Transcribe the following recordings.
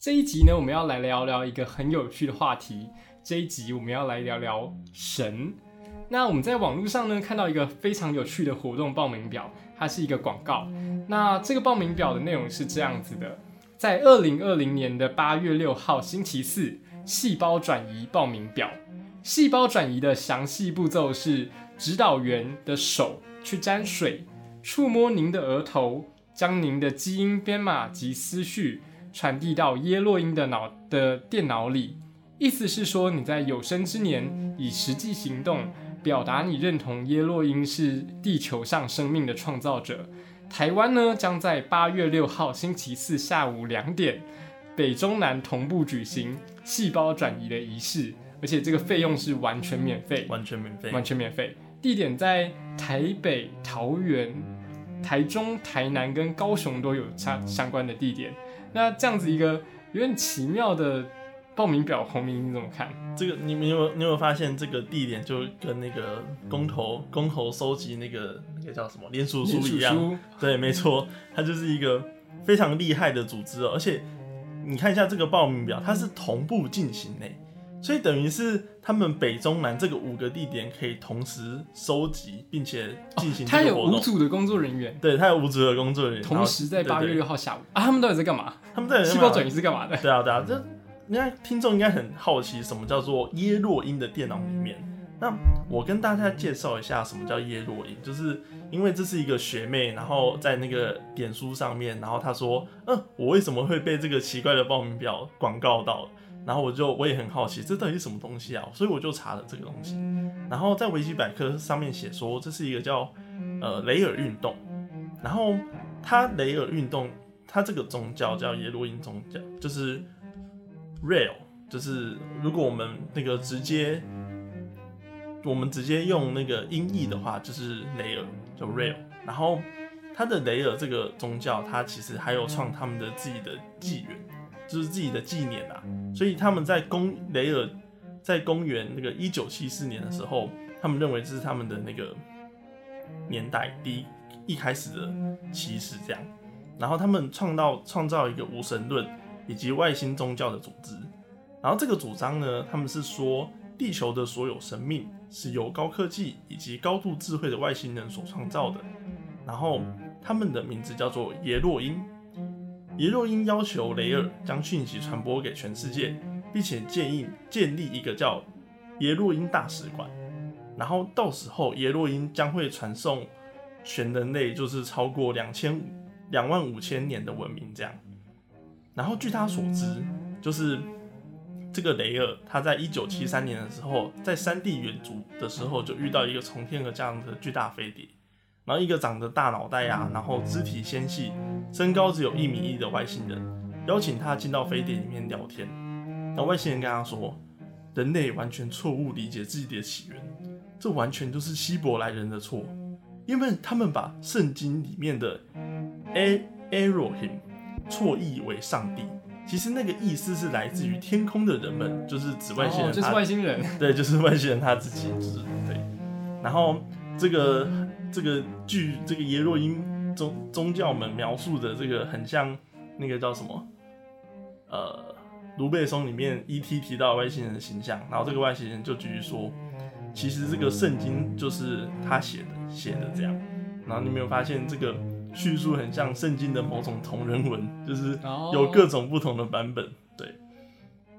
这一集呢，我们要来聊聊一个很有趣的话题。这一集我们要来聊聊神。那我们在网络上呢看到一个非常有趣的活动报名表，它是一个广告。那这个报名表的内容是这样子的：在二零二零年的八月六号星期四，细胞转移报名表。细胞转移的详细步骤是：指导员的手去沾水，触摸您的额头，将您的基因编码及思绪。传递到耶洛因的脑的电脑里，意思是说你在有生之年以实际行动表达你认同耶洛因是地球上生命的创造者。台湾呢将在八月六号星期四下午两点，北中南同步举行细胞转移的仪式，而且这个费用是完全免费，完全免费，完全免费。地点在台北、桃园、台中、台南跟高雄都有相相关的地点。那这样子一个有点奇妙的报名表，红明你怎么看？这个你你有你有发现这个地点就跟那个公投公投收集那个那个叫什么联署书一样？对，没错，它就是一个非常厉害的组织，而且你看一下这个报名表，它是同步进行呢。所以等于是他们北中南这个五个地点可以同时收集，并且进行。他有五组的工作人员，对他有五组的工作人员，同时在八月六号下午啊，他们到底在干嘛？他们在细胞转移是干嘛的？对啊对啊，这应该听众应该很好奇，什么叫做耶洛因的电脑里面？那我跟大家介绍一下什么叫耶洛因，就是因为这是一个学妹，然后在那个点书上面，然后她说，嗯，我为什么会被这个奇怪的报名表广告到？然后我就我也很好奇，这到底是什么东西啊？所以我就查了这个东西。然后在维基百科上面写说，这是一个叫呃雷尔运动。然后它雷尔运动，它这个宗教叫耶洛因宗教，就是 real，就是如果我们那个直接我们直接用那个音译的话，就是雷尔叫 real。然后它的雷尔这个宗教，它其实还有创他们的自己的纪元。就是自己的纪念啊，所以他们在公雷尔在公元那个一九七四年的时候，他们认为这是他们的那个年代第一开始的起始这样，然后他们创造创造一个无神论以及外星宗教的组织，然后这个主张呢，他们是说地球的所有生命是由高科技以及高度智慧的外星人所创造的，然后他们的名字叫做耶洛因。耶若因要求雷尔将讯息传播给全世界，并且建议建立一个叫耶若因大使馆。然后到时候耶若因将会传送全人类，就是超过两千五两万五千年的文明这样。然后据他所知，就是这个雷尔他在一九七三年的时候，在山地远足的时候就遇到一个从天而降的巨大飞碟。然后一个长着大脑袋啊，然后肢体纤细，身高只有一米一的外星人，邀请他进到飞碟里面聊天。那外星人跟他说，人类完全错误理解自己的起源，这完全就是希伯来人的错，因为他们把圣经里面的 A Elohim 错译为上帝，其实那个意思是来自于天空的人们，就是指外星人，就是外星人，对，就是外星人他自己，就是对。然后这个。这个据这个耶洛因宗宗教们描述的这个很像那个叫什么？呃，卢贝松里面 E.T. 提到外星人的形象，然后这个外星人就继续说，其实这个圣经就是他写的写的这样。然后你没有发现这个叙述很像圣经的某种同人文，就是有各种不同的版本。对。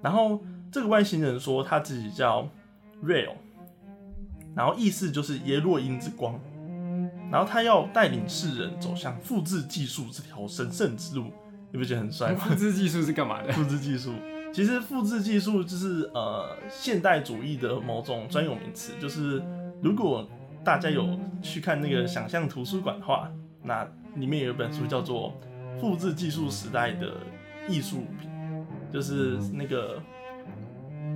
然后这个外星人说他自己叫 Real，然后意思就是耶洛因之光。然后他要带领世人走向复制技术这条神圣之路，你不觉得很帅吗？复制技术是干嘛的？复制技术其实复制技术就是呃现代主义的某种专有名词。就是如果大家有去看那个想象图书馆的话，那里面有一本书叫做《复制技术时代的艺术品》，就是那个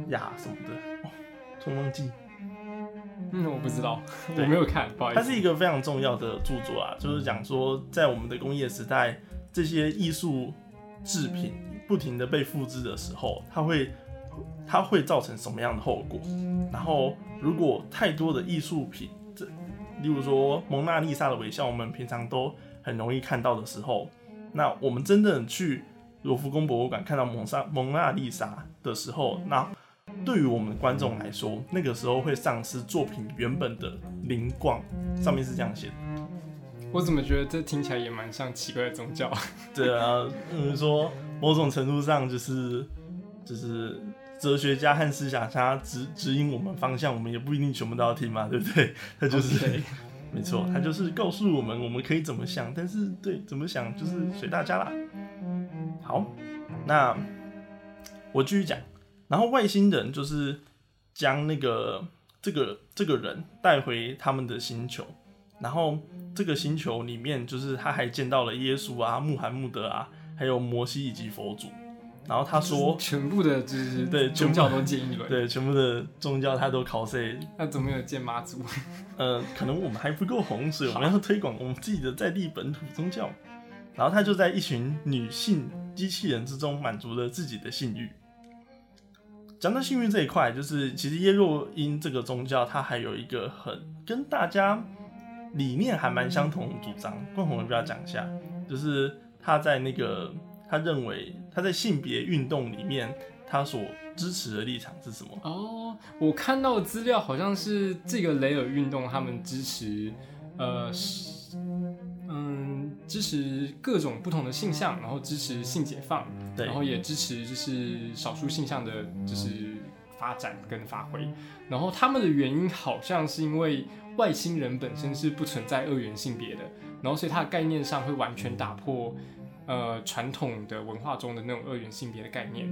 呀什么的，突然忘记。嗯，我不知道，我没有看，不好意思。它是一个非常重要的著作啊，就是讲说在我们的工业时代，这些艺术制品不停的被复制的时候，它会它会造成什么样的后果？然后如果太多的艺术品，这例如说蒙娜丽莎的微笑，我们平常都很容易看到的时候，那我们真正去罗浮宫博物馆看到蒙莎蒙娜丽莎的时候，那对于我们观众来说，那个时候会丧失作品原本的灵光，上面是这样写的。我怎么觉得这听起来也蛮像奇怪的宗教？对啊，嗯，说某种程度上就是就是哲学家和思想家指指引我们方向，我们也不一定全部都要听嘛，对不对？他就是。没错，他就是告诉我们我们可以怎么想，但是对怎么想就是随大家啦。好，那我继续讲，然后外星人就是将那个这个这个人带回他们的星球，然后这个星球里面就是他还见到了耶稣啊、穆罕默德啊，还有摩西以及佛祖。然后他说，全部的就是对宗教都见一轮，对，全部的宗教他都考 C 那怎么没有见妈祖？呃，可能我们还不够红，所以我们要推广我们自己的在地本土宗教。然后他就在一群女性机器人之中满足了自己的性欲。讲到性欲这一块，就是其实耶若因这个宗教，它还有一个很跟大家理念还蛮相同的主张。冠宏要不要讲一下？就是他在那个他认为他在性别运动里面，他所支持的立场是什么？哦，我看到的资料好像是这个雷尔运动，他们支持，呃，支持各种不同的性向，然后支持性解放，然后也支持就是少数性向的，就是发展跟发挥。然后他们的原因好像是因为外星人本身是不存在二元性别的，然后所以它的概念上会完全打破。呃，传统的文化中的那种二元性别的概念，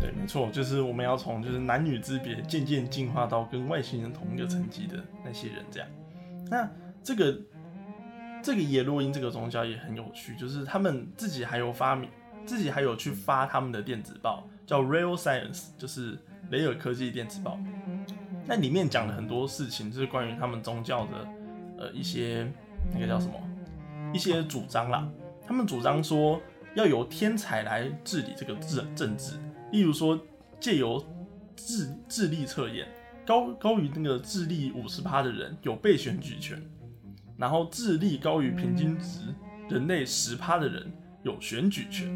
对，没错，就是我们要从就是男女之别渐渐进化到跟外星人同一个层级的那些人这样。那这个这个耶洛因这个宗教也很有趣，就是他们自己还有发明，自己还有去发他们的电子报，叫 Real Science，就是雷尔科技电子报。那里面讲了很多事情，就是关于他们宗教的呃一些那个叫什么一些主张啦。他们主张说要由天才来治理这个政政治，例如说借由智智力测验，高高于那个智力五十趴的人有被选举权，然后智力高于平均值人类十趴的人有选举权，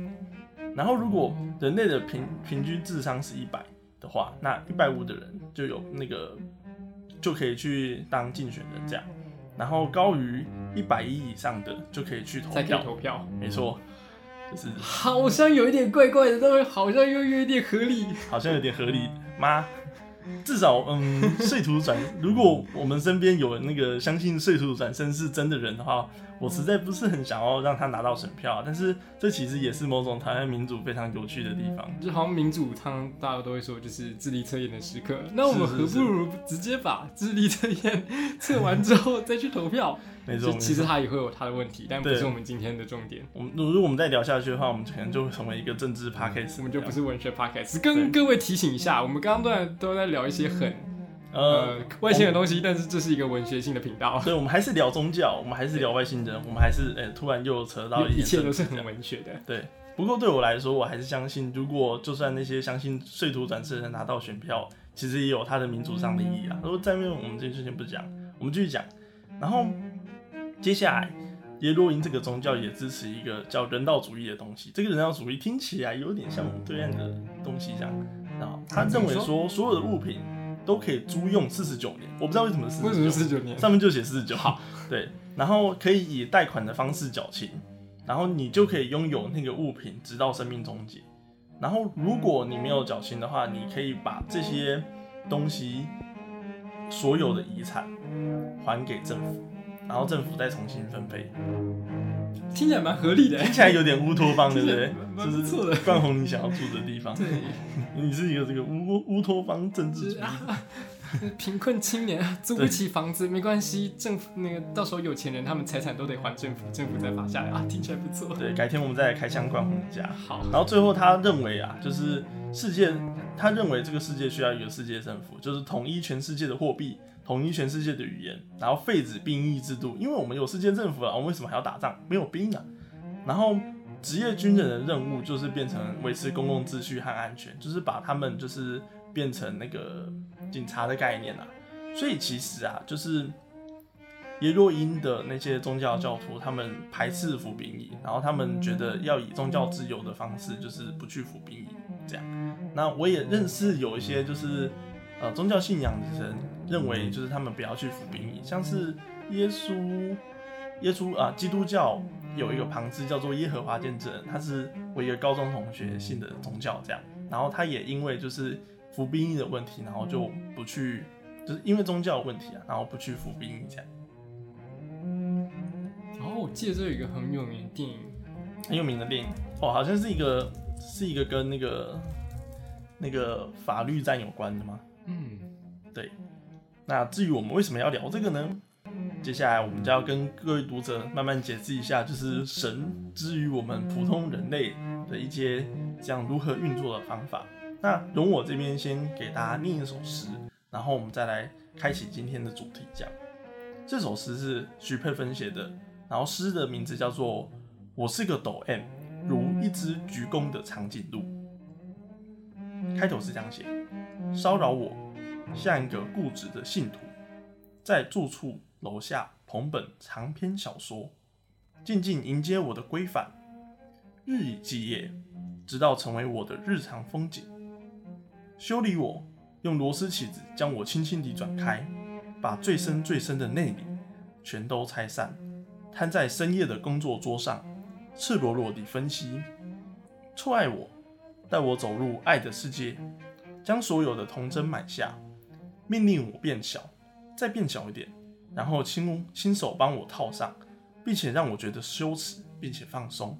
然后如果人类的平平均智商是一百的话，那一百五的人就有那个就可以去当竞选人这样，然后高于一百一以上的就可以去投才可以票，投票。没错，就是好像有一点怪怪的，但是好像又有一点合理。好像有点合理吗？至少，嗯，睡图转，如果我们身边有那个相信睡图转生是真的人的话，我实在不是很想要让他拿到选票。但是这其实也是某种台湾民主非常有趣的地方。就好像民主，他大家都会说，就是智力测验的时刻。那我们何不如直接把智力测验 测完之后再去投票？没错，其实没错它也会有他的问题，但不是我们今天的重点。我们如果我们再聊下去的话，我们可能就会成为一个政治 podcast，我们就不是是文学 podcast。跟各位提醒一下，我们刚刚都在都在聊一些很呃，呃外星的东西，但是这是一个文学性的频道，所以我们还是聊宗教，我们还是聊外星人，我们还是哎、突然又扯到一点切都是很文学的。对。不过对我来说，我还是相信，如果就算那些相信碎土转世的人拿到选票，其实也有他的民主上的意义啊。如果在面我们这件事情不讲，我们继续讲。然后接下来，耶洛因这个宗教也支持一个叫人道主义的东西。这个人道主义听起来有点像我们对岸的东西这样。然后他认为说，所有的物品都可以租用四十九年。我不知道为什么四为什么十九，年？上面就写四十九号，对，然后可以以贷款的方式缴清，然后你就可以拥有那个物品直到生命终结。然后如果你没有缴清的话，你可以把这些东西所有的遗产还给政府，然后政府再重新分配。听起来蛮合理的。听起来有点乌托邦，对不对？蛮就不错的是冠宏你想要住的地方。对，你是一个这个乌乌托邦政治主义。就是啊，贫困青年啊租不起房子没关系，政府那个到时候有钱人他们财产都得还政府，政府再发下来啊，听起来不错。对，改天我们再来开箱冠宏家。好，然后最后他认为啊，就是世界，他认为这个世界需要一个世界政府，就是统一全世界的货币，统一全世界的语言，然后废止兵役制度，因为我们有世界政府了，我们为什么还要打仗？没有兵啊。然后职业军人的任务就是变成维持公共秩序和安全，就是把他们就是变成那个警察的概念啊。所以其实啊，就是耶洛因的那些宗教教徒，他们排斥服兵役，然后他们觉得要以宗教自由的方式，就是不去服兵役这样。那我也认识有一些就是呃宗教信仰的人认为，就是他们不要去服兵役，像是耶稣，耶稣啊，基督教有一个旁支叫做耶和华见证人，他是我一个高中同学信的宗教这样，然后他也因为就是服兵役的问题，然后就不去，就是因为宗教的问题啊，然后不去服兵役这样。然后我记得这有一个很有名的电影，很有名的电影哦，好像是一个是一个跟那个那个法律战有关的吗？嗯，对。那至于我们为什么要聊这个呢？接下来我们就要跟各位读者慢慢解释一下，就是神之于我们普通人类的一些这样如何运作的方法。那容我这边先给大家念一首诗，然后我们再来开启今天的主题讲。这首诗是徐佩芬写的，然后诗的名字叫做《我是个抖 M，如一只鞠躬的长颈鹿》。开头是这样写：骚扰我，像一个固执的信徒，在住处楼下捧本长篇小说，静静迎接我的规范，日以继夜，直到成为我的日常风景。修理我，用螺丝起子将我轻轻地转开。把最深最深的内里全都拆散，摊在深夜的工作桌上，赤裸裸地分析。错爱我，带我走入爱的世界，将所有的童真买下，命令我变小，再变小一点，然后亲亲手帮我套上，并且让我觉得羞耻，并且放松。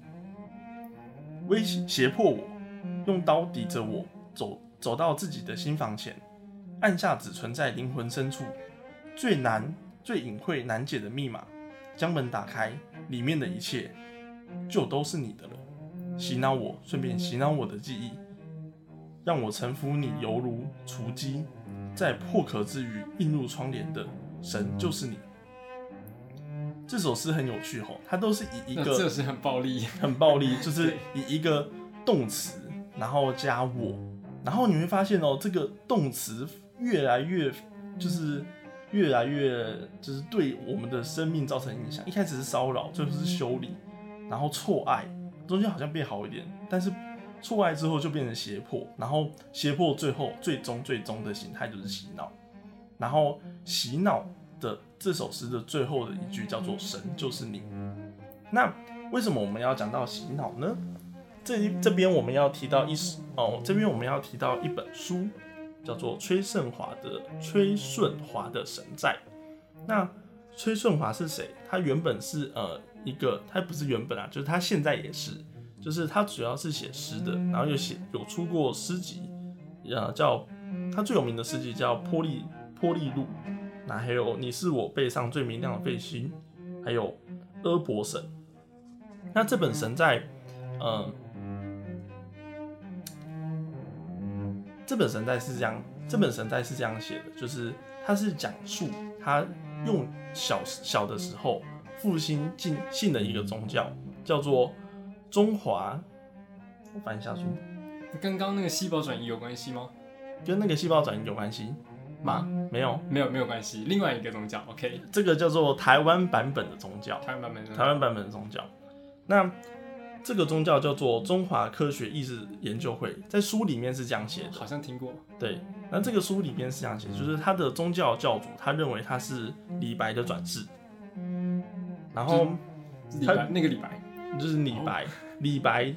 威胁胁迫我，用刀抵着我，走走到自己的心房前，按下只存在灵魂深处。最难、最隐晦、难解的密码，将门打开，里面的一切就都是你的了。洗脑我，顺便洗脑我的记忆，让我臣服你，犹如雏鸡，在破壳之余映入窗帘的神就是你。这首诗很有趣吼，它都是以一个这是很暴力，很暴力，就是以一个动词，然后加我，然后你会发现哦，这个动词越来越就是。越来越就是对我们的生命造成影响。一开始是骚扰，最后是修理，然后错爱，中间好像变好一点，但是错爱之后就变成胁迫，然后胁迫最后最终最终的形态就是洗脑。然后洗脑的这首诗的最后的一句叫做“神就是你”。那为什么我们要讲到洗脑呢？这这边我们要提到一哦，这边我们要提到一本书。叫做崔顺华的崔顺华的神在。那崔顺华是谁？他原本是呃一个，他不是原本啊，就是他现在也是，就是他主要是写诗的，然后又写有出过诗集，呃叫他最有名的诗集叫《波利波利路》，那还有你是我背上最明亮的背心，还有阿伯神。那这本神在，嗯。这本神在是这样，这本神在是这样写的，就是他是讲述他用小小的时候父亲进信的一个宗教，叫做中华。我翻一下书，跟刚那个细胞转移有关系吗？跟那个细胞转移有关系吗？没有，没有，没有关系。另外一个宗教，OK，这个叫做台湾版本的宗教，台湾版本，台湾版本的宗教。那这个宗教叫做中华科学意识研究会，在书里面是这样写的，好像听过。对，那这个书里面是这样写，就是他的宗教教主，他认为他是李白的转世。然后他那个李白，就是李白，李白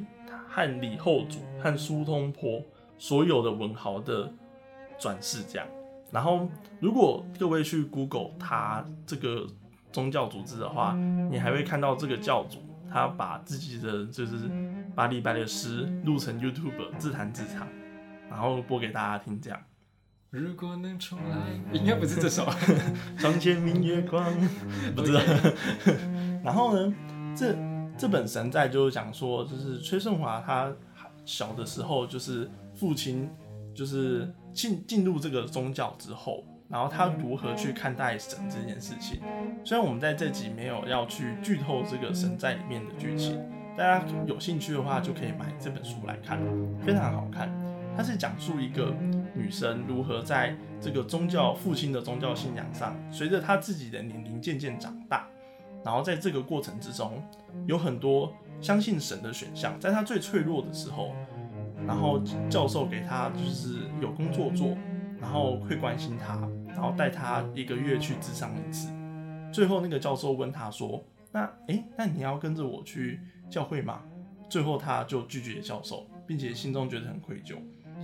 和李后主和苏东坡所有的文豪的转世这样。然后如果各位去 Google 他这个宗教组织的话，你还会看到这个教主。他把自己的就是把李白的诗录成 YouTube 自弹自唱，然后播给大家听，这样。如果能重来，应该不是这首。床前明月光，不知道。然后呢，这这本神在就是讲说，就是崔顺华他小的时候，就是父亲就是进进入这个宗教之后。然后他如何去看待神这件事情？虽然我们在这集没有要去剧透这个神在里面的剧情，大家有兴趣的话就可以买这本书来看，非常好看。它是讲述一个女生如何在这个宗教父亲的宗教信仰上，随着她自己的年龄渐渐长大，然后在这个过程之中，有很多相信神的选项，在他最脆弱的时候，然后教授给他就是有工作做，然后会关心他，然后带他一个月去智商一次，最后那个教授问他说：“那诶，那你要跟着我去教会吗？”最后他就拒绝教授，并且心中觉得很愧疚。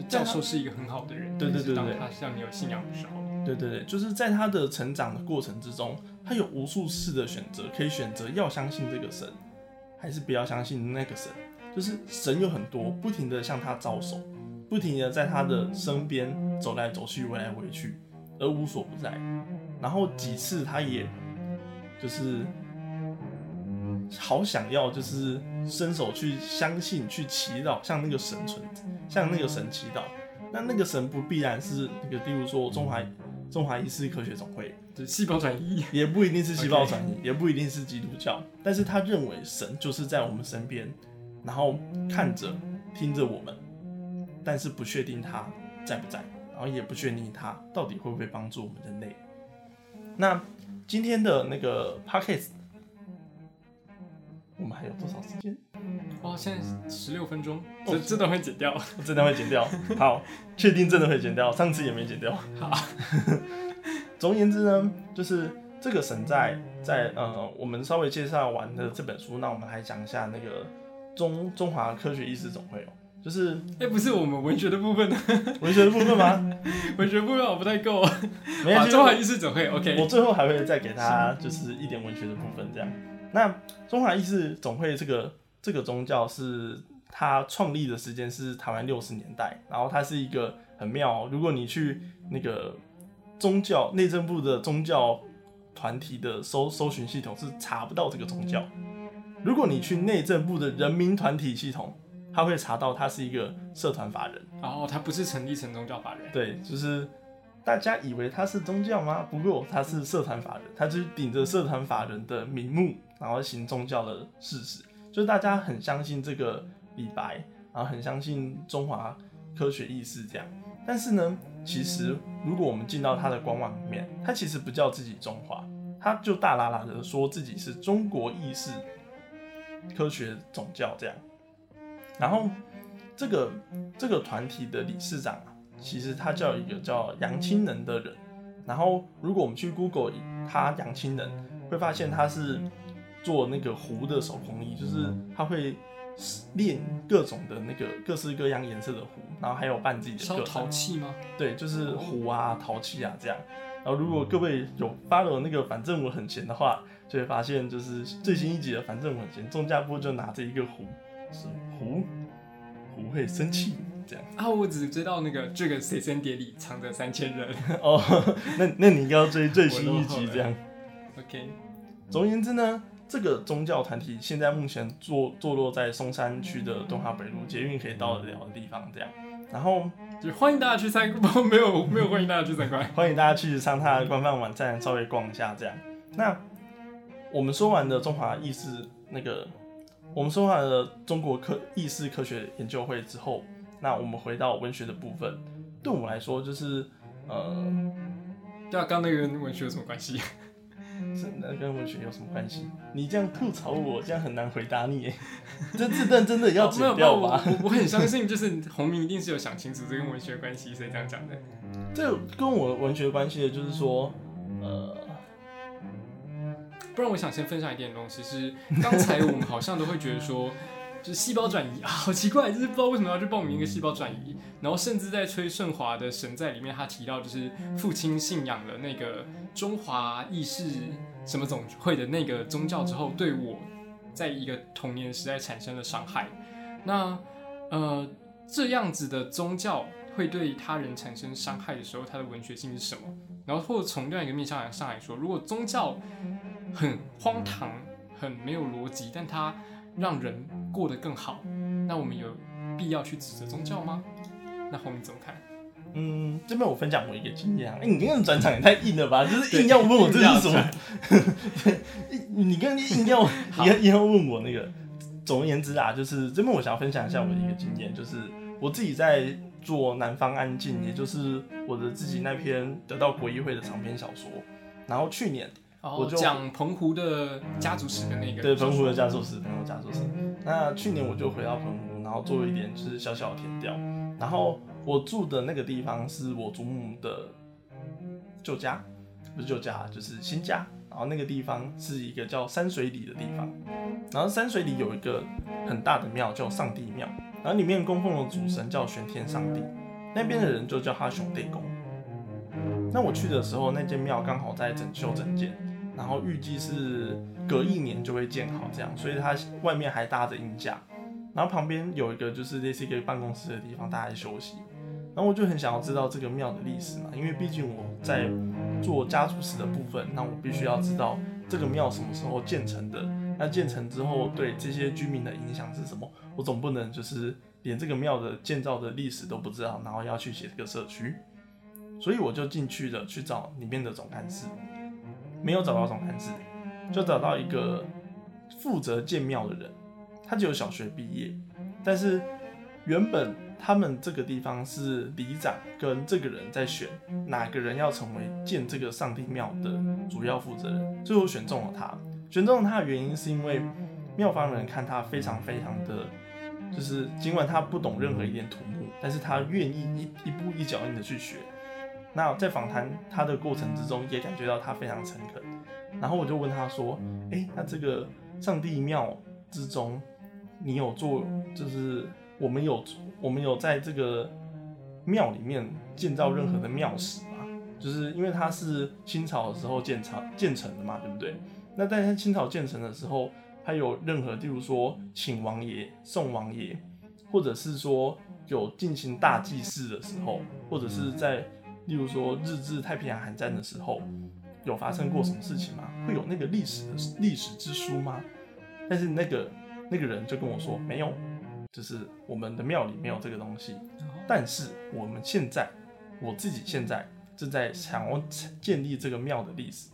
教授是一个很好的人，对对对对当他向你有信仰的时候，对对对，就是在他的成长的过程之中，他有无数次的选择，可以选择要相信这个神，还是不要相信那个神。就是神有很多，不停的向他招手，不停的在他的身边走来走去，围来围去，而无所不在。然后几次他也就是好想要，就是伸手去相信、去祈祷，向那个神存，向那个神祈祷。那那个神不必然是那个，例如说中华中华医师科学总会，就是细胞转移，也不一定是细胞转移，也不一定是基督教。但是他认为神就是在我们身边，然后看着、听着我们，但是不确定他在不在，然后也不确定他到底会不会帮助我们人类。那今天的那个 p o c k e t 我们还有多少时间？哇，现在十六分钟，这真的会剪掉，真的会剪掉。好，确定真的会剪掉，上次也没剪掉。好，总而言之呢，就是这个神在在呃，我们稍微介绍完的这本书，那我们来讲一下那个中中华科学意识总会哦，就是哎，不是我们文学的部分呢？文学的部分吗？文学部分 我不太够，没关系，中华意识总会 OK。我最后还会再给他就是一点文学的部分，这样。那中华意识总会这个这个宗教是它创立的时间是台湾六十年代，然后它是一个很妙，如果你去那个宗教内政部的宗教团体的搜搜寻系统是查不到这个宗教，如果你去内政部的人民团体系统，他会查到他是一个社团法人，哦，他不是成立成宗教法人，对，就是大家以为他是宗教吗？不过他是社团法人，他就是顶着社团法人的名目。然后行宗教的事实，就是大家很相信这个李白，然后很相信中华科学意识这样。但是呢，其实如果我们进到他的官网里面，他其实不叫自己中华，他就大喇喇的说自己是中国意识科学总教这样。然后这个这个团体的理事长啊，其实他叫一个叫杨清能的人。然后如果我们去 Google 他杨清能，会发现他是。做那个壶的手工艺，就是他会练各种的那个各式各样颜色的壶，然后还有办自己的。烧陶器吗？对，就是壶啊、陶器啊这样。然后如果各位有发了那个反正我很闲的话，就会发现就是最新一集的反正我很闲，钟家波就拿着一个壶，是壶，壶会生气这样。啊，我只知道那个这个随身碟里藏着三千人。哦，那那你要追最新一集这样。OK，总而言之呢。这个宗教团体现在目前坐坐落在松山区的东华北路捷运可以到得了的地方，这样，然后就欢迎大家去参观，没有没有欢迎大家去参观，欢迎大家去上他的官方网站稍微逛一下，这样。那我们说完的中华意识那个，我们说完了中国科意识科学研究会之后，那我们回到文学的部分，对我来说就是呃，对啊，刚那个跟文学有什么关系？是那跟文学有什么关系？你这样吐槽我，这样很难回答你。这这段真的要剪掉吧？我我很相信，就是洪明一定是有想清楚这跟文学关系，所以这样讲的。这跟我文学关系的，就是说，呃，不然我想先分享一点东西，是刚才我们好像都会觉得说。就是细胞转移啊，好奇怪，就是不知道为什么要去报名一个细胞转移。然后甚至在崔顺华的《神在》里面，他提到就是父亲信仰了那个中华意识什么总会的那个宗教之后，对我在一个童年时代产生了伤害。那呃这样子的宗教会对他人产生伤害的时候，它的文学性是什么？然后或者从另外一个面向上来说，如果宗教很荒唐、很没有逻辑，但它让人过得更好，那我们有必要去指责宗教吗？那后面怎么看？嗯，这边我分享我一个经验啊。哎，你刚刚转场也太硬了吧？就是硬要问我这是什么？你刚刚硬要 硬要问我那个。总而言之啊，就是这边我想要分享一下我的一个经验，就是我自己在做《南方安静》，也就是我的自己那篇得到国议会的长篇小说。然后去年我就讲澎湖的家族史的那个，对澎湖的家族史，澎湖家族史。那去年我就回到澎湖，然后做了一点就是小小的填调。然后我住的那个地方是我祖母的旧家，不是旧家，就是新家。然后那个地方是一个叫山水里的地方。然后山水里有一个很大的庙叫上帝庙，然后里面供奉的主神叫玄天上帝，那边的人就叫他熊弟公。那我去的时候，那间庙刚好在整修整建，然后预计是隔一年就会建好这样，所以它外面还搭着鹰架，然后旁边有一个就是类似一个办公室的地方，大家休息。然后我就很想要知道这个庙的历史嘛，因为毕竟我在做家族史的部分，那我必须要知道这个庙什么时候建成的，那建成之后对这些居民的影响是什么？我总不能就是连这个庙的建造的历史都不知道，然后要去写这个社区。所以我就进去了，去找里面的总干事，没有找到总干事，就找到一个负责建庙的人，他只有小学毕业，但是原本他们这个地方是里长跟这个人在选哪个人要成为建这个上帝庙的主要负责人，最后选中了他。选中了他的原因是因为庙方人看他非常非常的，就是尽管他不懂任何一点土木，但是他愿意一一步一脚印的去学。那在访谈他的过程之中，也感觉到他非常诚恳。然后我就问他说：“哎，那这个上帝庙之中，你有做，就是我们有我们有在这个庙里面建造任何的庙史吗？就是因为它是清朝的时候建成建成的嘛，对不对？那在它清朝建成的时候，它有任何，例如说请王爷、送王爷，或者是说有进行大祭祀的时候，或者是在。”例如说，日治太平洋海战的时候，有发生过什么事情吗？会有那个历史的历史之书吗？但是那个那个人就跟我说没有，就是我们的庙里没有这个东西。但是我们现在，我自己现在正在想要建立这个庙的历史。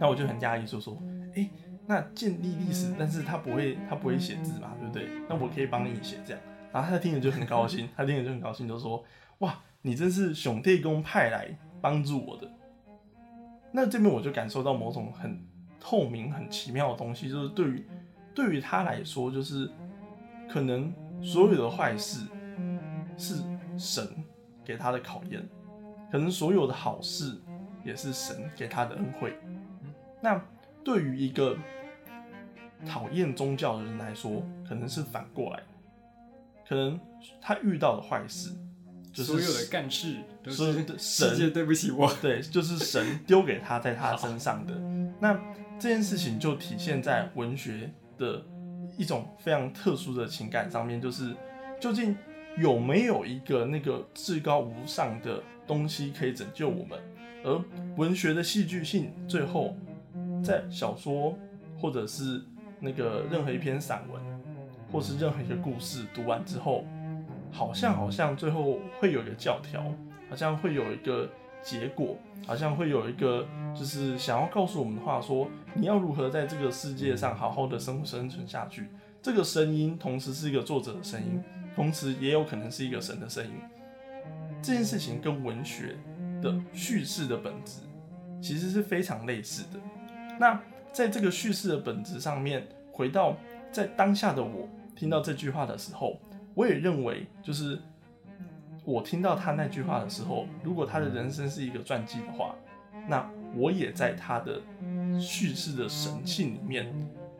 那我就很压抑，就说，哎，那建立历史，但是他不会他不会写字嘛，对不对？那我可以帮你写这样。然后他听着就很高兴，他听着就很高兴，就说，哇。你真是兄弟公派来帮助我的，那这边我就感受到某种很透明、很奇妙的东西，就是对于对于他来说，就是可能所有的坏事是神给他的考验，可能所有的好事也是神给他的恩惠。那对于一个讨厌宗教的人来说，可能是反过来，可能他遇到的坏事。所有的干事都是 神对不起我，对，就是神丢给他在他身上的。那这件事情就体现在文学的一种非常特殊的情感上面，就是究竟有没有一个那个至高无上的东西可以拯救我们？而文学的戏剧性，最后在小说或者是那个任何一篇散文，或是任何一个故事读完之后。好像好像最后会有一个教条，好像会有一个结果，好像会有一个就是想要告诉我们的话，说你要如何在这个世界上好好的生生存下去。这个声音同时是一个作者的声音，同时也有可能是一个神的声音。这件事情跟文学的叙事的本质其实是非常类似的。那在这个叙事的本质上面，回到在当下的我听到这句话的时候。我也认为，就是我听到他那句话的时候，如果他的人生是一个传记的话，那我也在他的叙事的神器里面，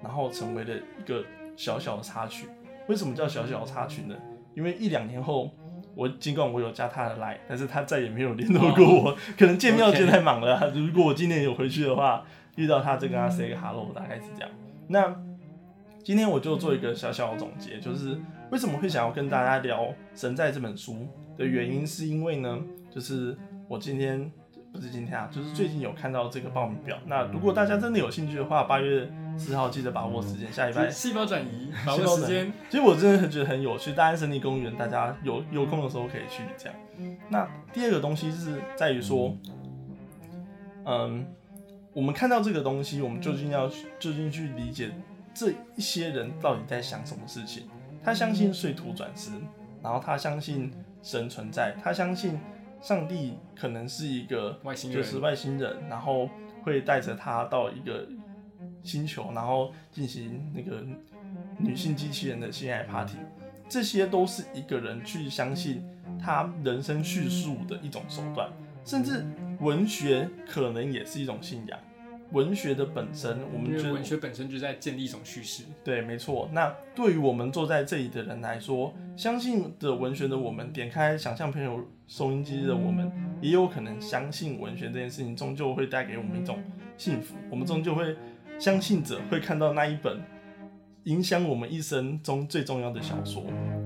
然后成为了一个小小的插曲。为什么叫小小的插曲呢？因为一两年后，我尽管我有加他的来，但是他再也没有联络过我，可能见面见太忙了。如果我今年有回去的话，遇到他，就跟他 say 个 hello，大概是这样。那今天我就做一个小小的总结，就是。为什么会想要跟大家聊《神在》这本书的原因，是因为呢，就是我今天不是今天啊，就是最近有看到这个报名表。那如果大家真的有兴趣的话，八月四号记得把握时间，下礼拜细胞转移，把握时间。其实我真的很觉得很有趣，大安森林公园，大家有有空的时候可以去这样。那第二个东西是在于说，嗯，我们看到这个东西，我们究竟要究竟去理解这一些人到底在想什么事情。他相信睡土转世，然后他相信神存在，他相信上帝可能是一个外星人就是外星人，然后会带着他到一个星球，然后进行那个女性机器人的性爱 party，这些都是一个人去相信他人生叙述的一种手段，甚至文学可能也是一种信仰。文学的本身，我们觉得文学本身就在建立一种叙事。对，没错。那对于我们坐在这里的人来说，相信的文学的我们，点开想象朋友收音机的我们，也有可能相信文学这件事情终究会带给我们一种幸福。我们终究会相信着会看到那一本影响我们一生中最重要的小说，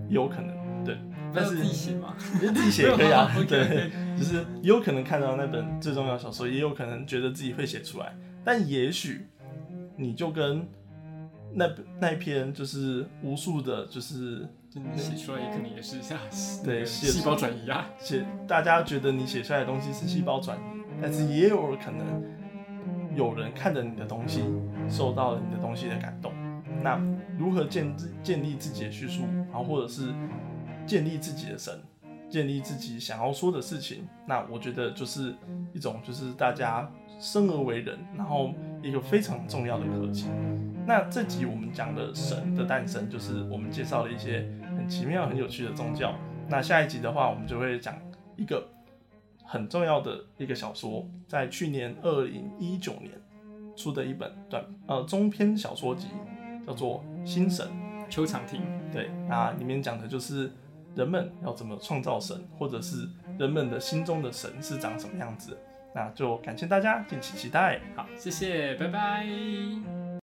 也有可能。对，但是自己写吗？你 自己写也可以啊。对，就是也有可能看到那本最重要的小说，也有可能觉得自己会写出来，但也许你就跟那那一篇就是无数的，就是写出来也可能也是像对细胞转移啊。写大家觉得你写出来的东西是细胞转移，但是也有可能有人看着你的东西，受到了你的东西的感动。那如何建自建立自己的叙述，然后或者是建立自己的神，建立自己想要说的事情，那我觉得就是一种就是大家生而为人，然后一个非常重要的课题。那这集我们讲的神的诞生，就是我们介绍了一些很奇妙、很有趣的宗教。那下一集的话，我们就会讲一个很重要的一个小说，在去年二零一九年出的一本短呃中篇小说集，叫做《新神》。邱长廷，对，那里面讲的就是人们要怎么创造神，或者是人们的心中的神是长什么样子。那就感谢大家，敬请期待。好，谢谢，拜拜。